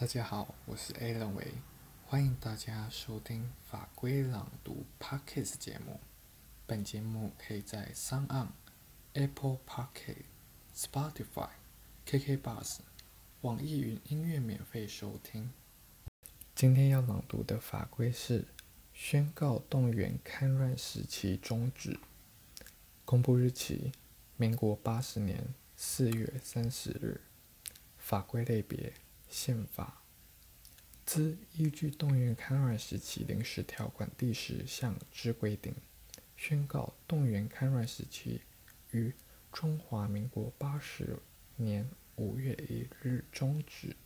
大家好，我是 A 认为，欢迎大家收听法规朗读 Podcast 节目。本节目可以在 s o n Apple Podcast、Spotify、KK Bus、网易云音乐免费收听。今天要朗读的法规是宣告动员戡乱时期终止。公布日期：民国八十年四月三十日。法规类别：宪法。自依据动员戡乱时期临时条款第十项之规定，宣告动员戡乱时期于中华民国八十年五月一日终止。